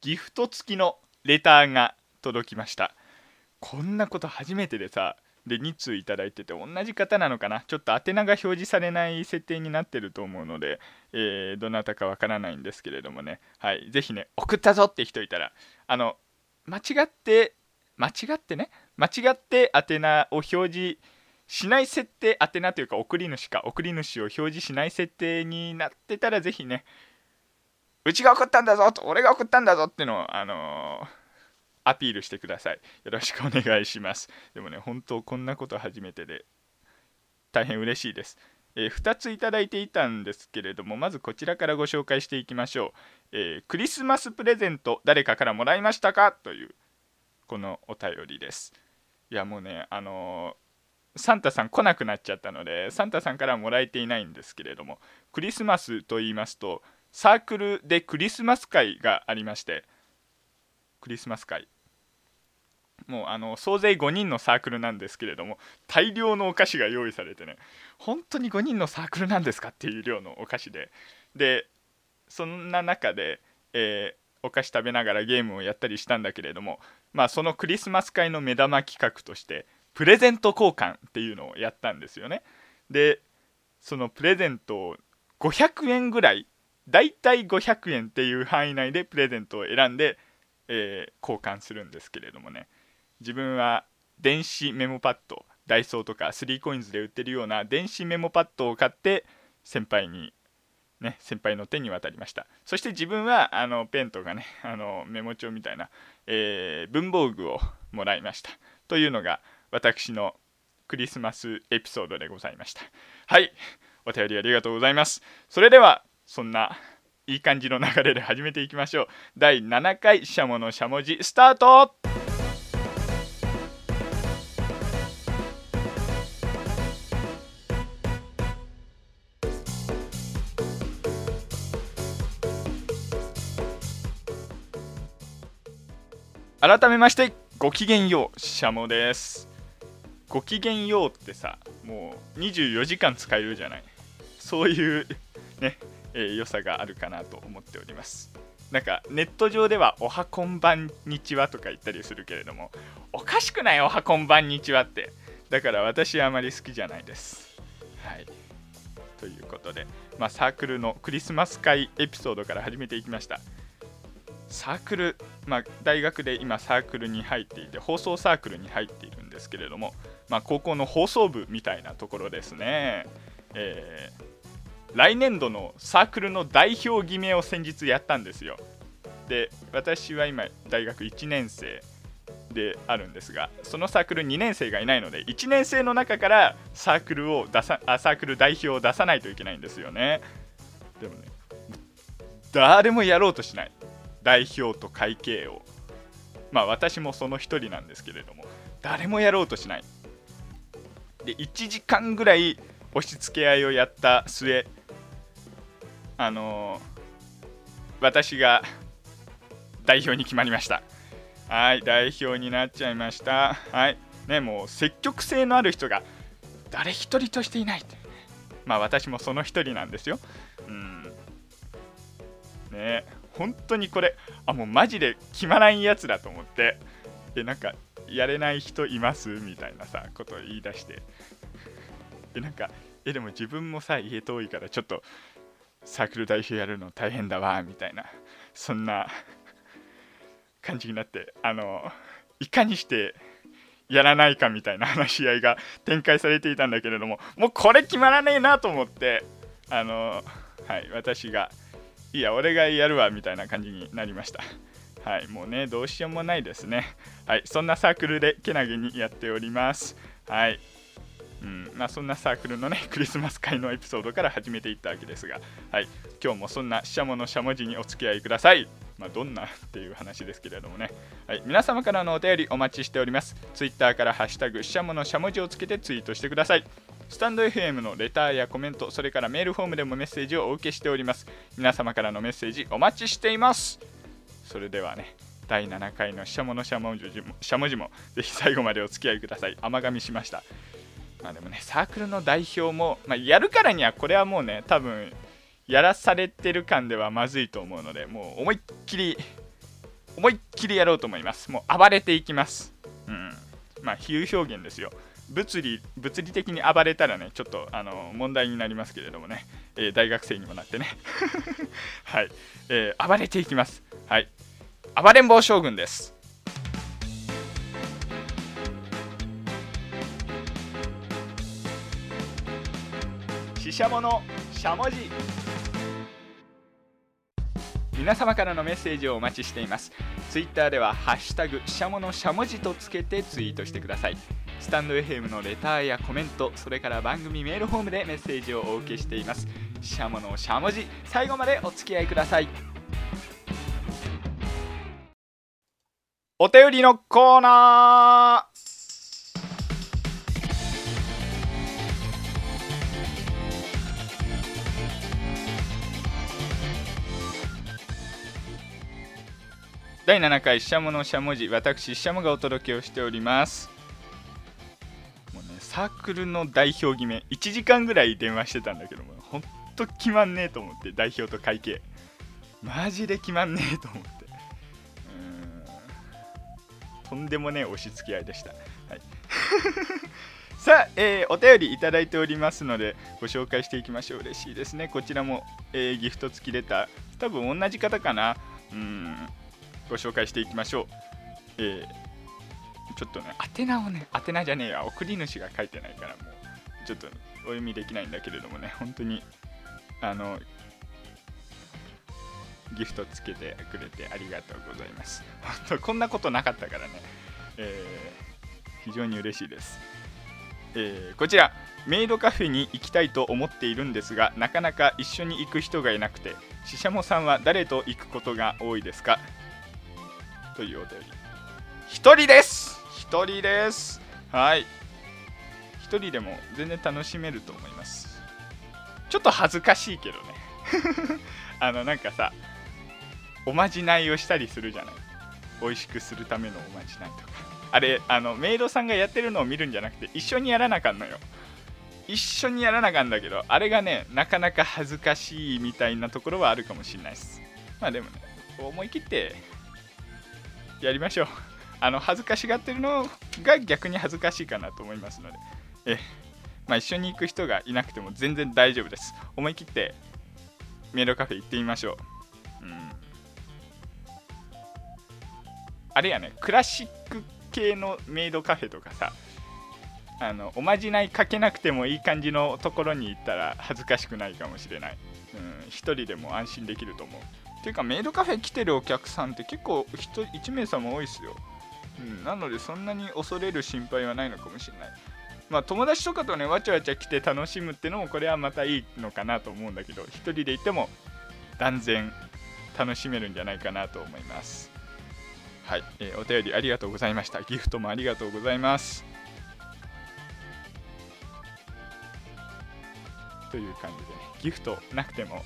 ギフト付きのレターが届きました。こんなこと初めてでさで2通いただいてて同じ方なのかな？ちょっと宛名が表示されない設定になってると思うので、えー、どなたかわからないんですけれどもね。はいぜひね送ったぞって人いたらあの間違って間違ってね？間違って宛名を表示しない設定宛名というか送り主か送り主を表示しない設定になってたらぜひねうちが送ったんだぞと俺が送ったんだぞってのをあのーアピールしてください。よろしくお願いします。でもね、本当こんなこと初めてで大変嬉しいです。えー、2ついただいていたんですけれども、まずこちらからご紹介していきましょう。えー、クリスマスプレゼント誰かからもらいましたか？というこのお便りです。いやもうね、あの、サンタさん来なくなっちゃったので、サンタさんからもらえていないんですけれども、クリスマスと言いますと、サークルでクリスマス会がありまして、クリスマス会。もうあの総勢5人のサークルなんですけれども大量のお菓子が用意されてね本当に5人のサークルなんですかっていう量のお菓子ででそんな中で、えー、お菓子食べながらゲームをやったりしたんだけれどもまあそのクリスマス会の目玉企画としてプレゼント交換っていうのをやったんですよね。でそのプレゼントを500円ぐらいだいたい500円っていう範囲内でプレゼントを選んでえー、交換するんですけれどもね。自分は電子メモパッドダイソーとか 3coins で売ってるような電子メモパッドを買って先輩にね先輩の手に渡りました。そして自分はあのペンとかねあのメモ帳みたいな、えー、文房具をもらいました。というのが私のクリスマスエピソードでございました。はい。お便りありがとうございます。それではそんないい感じの流れで始めていきましょう。第7回シャモのしゃもじスタート。改めましてごきげんようシャモです。ごきげんようってさもう24時間使えるじゃない。そういうねえー、良さがあるかなと思っております。なんかネット上ではおはこんばんにちはとか言ったりするけれどもおかしくないおはこんばんにちはって。だから私はあまり好きじゃないです。はい。ということで、まあ、サークルのクリスマス会エピソードから始めていきました。サークル、まあ、大学で今サークルに入っていて放送サークルに入っているんですけれども、まあ、高校の放送部みたいなところですね、えー来年度のサークルの代表決めを先日やったんですよ。で私は今大学1年生であるんですがそのサークル2年生がいないので1年生の中からサークルを出さあサークル代表を出さないといけないんですよね。でもね誰もやろうとしない。代表と会計を。まあ私もその一人なんですけれども誰もやろうとしない。で1時間ぐらい押し付け合いをやった末あの、私が代表に決まりました。はい代表になっちゃいました。はいねもう積極性のある人が誰一人としていない。まあ私もその一人なんですよ。うん。ね本当にこれあもうマジで決まらんやつだと思って。でなんかやれない人います？みたいなさことを言い出して。でなんかえでも自分もさ家遠いからちょっとサークル代表やるの大変だわみたいな。そんな感じになってあのいかにしてやらないかみたいな話し合いが展開されていたんだけれどももうこれ決まらねえなと思ってあのはい私がいや俺がやるわみたいな感じになりました。はいもうねどうしようもないですね。はいそんなサークルでけなげにやっております。はい。うんまあ、そんなサークルのね クリスマス会のエピソードから始めていったわけですが、はい、今日もそんなしゃものしゃもじにお付き合いください。まあ、どんなっていう話ですけれどもね、はい、皆様からのお便りお待ちしております。Twitter からハッシュタグしゃものしゃもじをつけてツイートしてください。スタンド FM のレターやコメント、それからメールフォームでもメッセージをお受けしております。皆様からのメッセージお待ちしています。それではね、第7回のしゃものしゃもじもしゃもじもぜひ最後までお付き合いください。甘噛みしました。まあでもね、サークルの代表も、まあ、やるからにはこれはもうね、多分やらされてる感ではまずいと思うので、もう思いっきり思いっきりやろうと思います。もう暴れていきます。うん。まあ比喩表現ですよ。物理物理的に暴れたらねちょっとあの問題になりますけれどもね、えー、大学生にもなってね。はい、えー、暴れていきます。はい。暴れん坊将軍です。ししゃものしゃもじ。皆様からのメッセージをお待ちしています。ツイッターでは「ハッシュタグしゃものしゃもじ」とつけてツイートしてください。スタンド FM のレターやコメントそれから番組メールフォームでメッセージをお受けしています。しゃものしゃもじ最後までお付き合いください。お便りのコーナー。第7回ししゃものしゃもじ私ししゃもがお届けをしております。もうねサークルの代表決め1時間ぐらい電話してたんだけどもほんと決まんねえと思って代表と会計。マジで決まんねえと思って。とんでもねえ押し付け合いでした、はい。さあ、えーお便りいただいておりますのでご紹介していきましょう。嬉しいですね。こちらも、えーギフト付きレター。多分同じ方かな。うん。ご紹介していきましょう。えーちょっとね、宛名をね、宛名じゃねえや、送り主が書いてないから、もう、ちょっとお読みできないんだけれどもね、本当に、あの、ギフトつけてくれてありがとうございます。本当、こんなことなかったからね、えー非常に嬉しいです。えーこちら、メイドカフェに行きたいと思っているんですが、なかなか一緒に行く人がいなくて、ししゃもさんは誰と行くことが多いですか？というお便り。一人です。一人です。はい。一人でも全然楽しめると思います。ちょっと恥ずかしいけどね。あのなんかさおまじないをしたりするじゃない。美味しくするためのおまじないとか。あれあのメイドさんがやってるのを見るんじゃなくて一緒にやらなあかんのよ。一緒にやらなあかんだけどあれがねなかなか恥ずかしいみたいなところはあるかもしれないです。まあでもね思い切ってやりましょう。あの恥ずかしがってるのが逆に恥ずかしいかなと思いますので、えまあ、一緒に行く人がいなくても全然大丈夫です。思い切ってメイドカフェ行ってみましょう。うん、あれやね、クラシック系のメイドカフェとかさ、あのおまじないかけなくてもいい感じのところに行ったら恥ずかしくないかもしれない。うん、一人でも安心できると思う。っていうかメイドカフェ来てるお客さんって結構人1名様多いですよ、うん、なのでそんなに恐れる心配はないのかもしれない。まあ友達とかとねわちゃわちゃ来て楽しむってのもこれはまたいいのかなと思うんだけど1人で行っても断然楽しめるんじゃないかなと思います。はい、えーお便りありがとうございました。ギフトもありがとうございます。という感じでねギフトなくても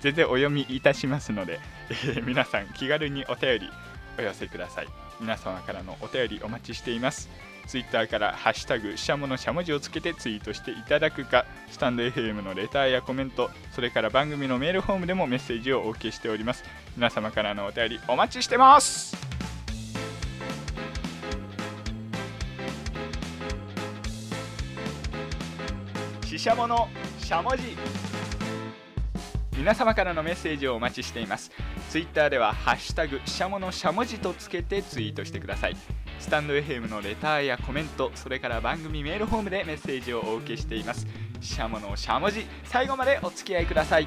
全然お読みいたしますので、えー皆さん気軽にお便りお寄せください。皆様からのお便りお待ちしています。ツイッターから「ハッシュタグしゃものしゃもじ」をつけてツイートしていただくかスタンド FM のレターやコメントそれから番組のメールフォームでもメッセージをお受けしております。皆様からのお便りお待ちしてます。ししゃものしゃもじ。皆様からのメッセージをお待ちしています。ツイッターでは「ハッシュタグしゃものしゃもじ」とつけてツイートしてください。スタンド FM のレターやコメントそれから番組メールフォームでメッセージをお受けしています。しゃものしゃもじ最後までお付き合いください。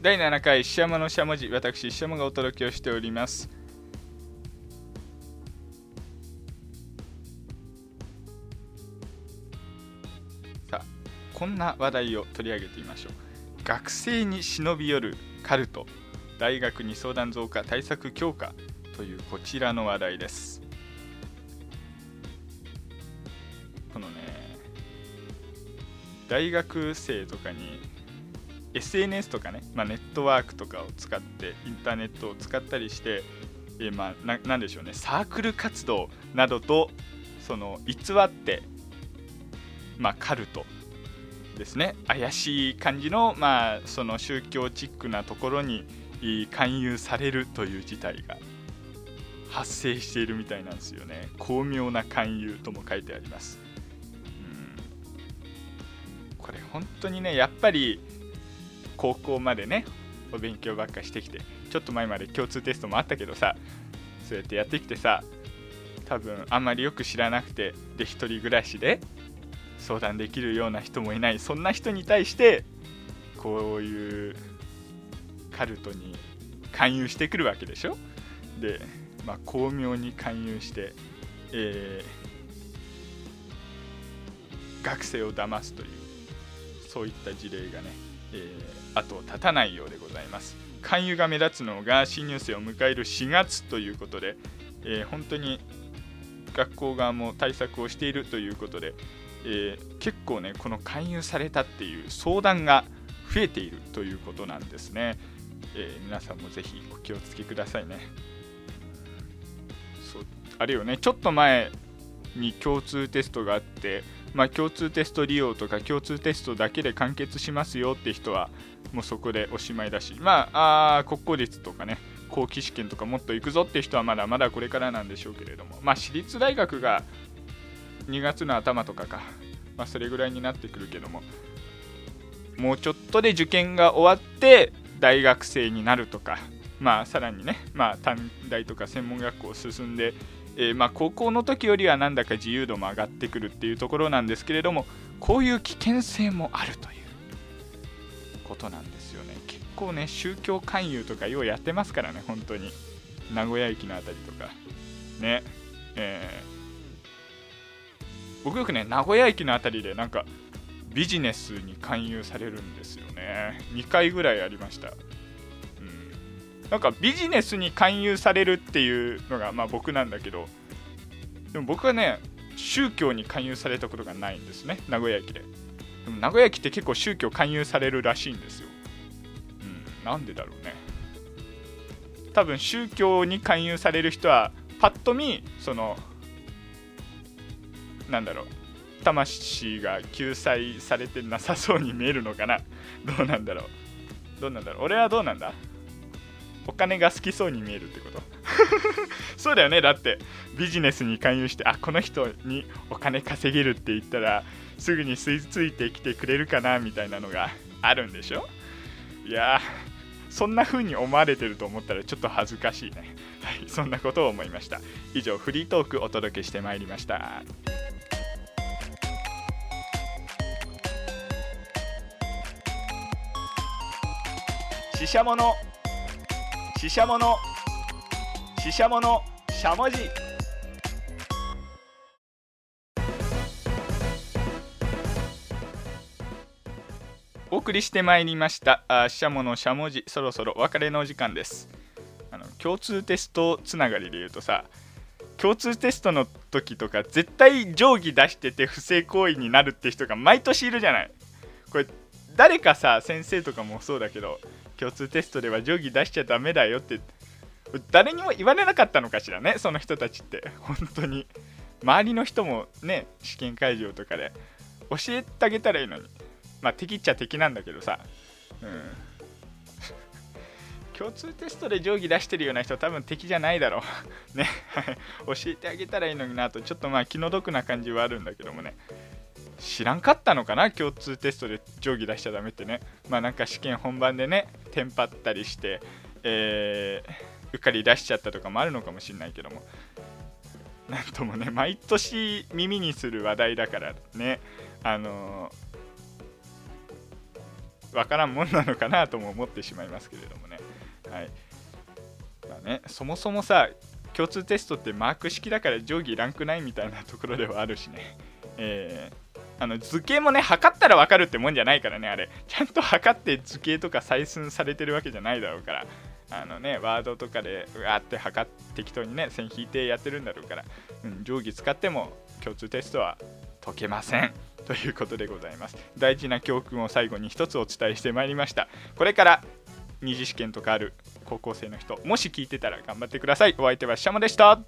第7回しゃものしゃもじ私しゃもがお届けをしております。こんな話題を取り上げてみましょう。学生に忍び寄るカルト。大学に相談増加対策強化というこちらの話題です。このね大学生とかに SNS とかね、まあ、ネットワークとかを使ってインターネットを使ったりして、えーまあ、ななんでしょうねサークル活動などとその偽ってまあ、カルト。ですね。怪しい感じの,、まあその宗教チックなところに勧誘されるという事態が発生しているみたいなんですよね。巧妙な勧誘とも書いてあります。うん。これ本当にねやっぱり高校までねお勉強ばっかしてきてちょっと前まで共通テストもあったけどさそうやってやってきてさ多分あんまりよく知らなくてで一人暮らしで相談できるような人もいない。そんな人に対してこういうカルトに勧誘してくるわけでしょ？で、まあ、巧妙に勧誘して、えー、学生を騙すというそういった事例がね、えー、後を絶たないようでございます。勧誘が目立つのが新入生を迎える4月ということで、えー、本当に学校側も対策をしているということで、えー、結構ねこの勧誘されたっていう相談が増えているということなんですね。えー、皆さんもぜひお気をつけくださいね。そうあれよね、ちょっと前に共通テストがあって、まあ、共通テスト利用とか共通テストだけで完結しますよって人はもうそこでおしまいだし、まあ、あ国公立とかね、後期試験とかもっと行くぞって人はまだまだこれからなんでしょうけれども、まあ、私立大学が2月の頭とかか、まあ、それぐらいになってくるけども、もうちょっとで受験が終わって、大学生になるとか、まあ、さらにね、まあ、短大とか専門学校を進んで、えー、まあ、高校の時よりはなんだか自由度も上がってくるっていうところなんですけれどもこういう危険性もあるということなんですよね。結構ね宗教勧誘とかようやってますからね本当に。名古屋駅の辺りとか。ね。えー、僕よくね名古屋駅の辺りでなんかビジネスに勧誘されるんですよね。2回ぐらいありました、うん、なんかビジネスに勧誘されるっていうのがまあ僕なんだけどでも僕はね宗教に勧誘されたことがないんですね。名古屋駅で。でも名古屋駅って結構宗教勧誘されるらしいんですよ。うん。なんでだろうね。多分宗教に勧誘される人はパッと見そのなんだろう。魂が救済されてなさそうに見えるのかな。どうなんだろう。どうなんだろう。俺はどうなんだ。お金が好きそうに見えるってこと。そうだよね。だってビジネスに勧誘してあこの人にお金稼げるって言ったらすぐに吸い付いてきてくれるかなみたいなのがあるんでしょ。いやそんな風に思われてると思ったらちょっと恥ずかしいね。はいそんなことを思いました。以上フリートークお届けしてまいりました。ししゃもの。ししゃもの。ししゃもの。しゃもじ。お送りしてまいりました。あししゃものしゃもじ。そろそろお別れのお時間です。共通テストつながりで言うとさ共通テストの時とか絶対定規出してて不正行為になるって人が毎年いるじゃない。これ誰かさ先生とかもそうだけど共通テストでは定規出しちゃダメだよって誰にも言われなかったのかしらねその人たちって。本当に。周りの人もね試験会場とかで教えてあげたらいいのに。まあ敵っちゃ敵なんだけどさ。うん。共通テストで定規出してるような人多分敵じゃないだろう。ね。教えてあげたらいいのになとちょっとまあ気の毒な感じはあるんだけどもね。知らんかったのかな？共通テストで定規出しちゃダメってね。まあなんか試験本番でねテンパったりして、えー、うっかり出しちゃったとかもあるのかもしれないけども。なんともね毎年耳にする話題だからね。あのー、分からんもんなのかなとも思ってしまいますけれどもね。はい。まあねそもそもさ共通テストってマーク式だから定規いらんくないみたいなところではあるしね。えーあの図形もね測ったら分かるってもんじゃないからねあれ。ちゃんと測って図形とか採寸されてるわけじゃないだろうから。あのねワードとかでうわーって測って適当にね線引いてやってるんだろうから、うん、定規使っても共通テストは解けません。ということでございます。大事な教訓を最後に一つお伝えしてまいりました。これから二次試験とかある高校生の人もし聞いてたら頑張ってください。お相手はシャモでした。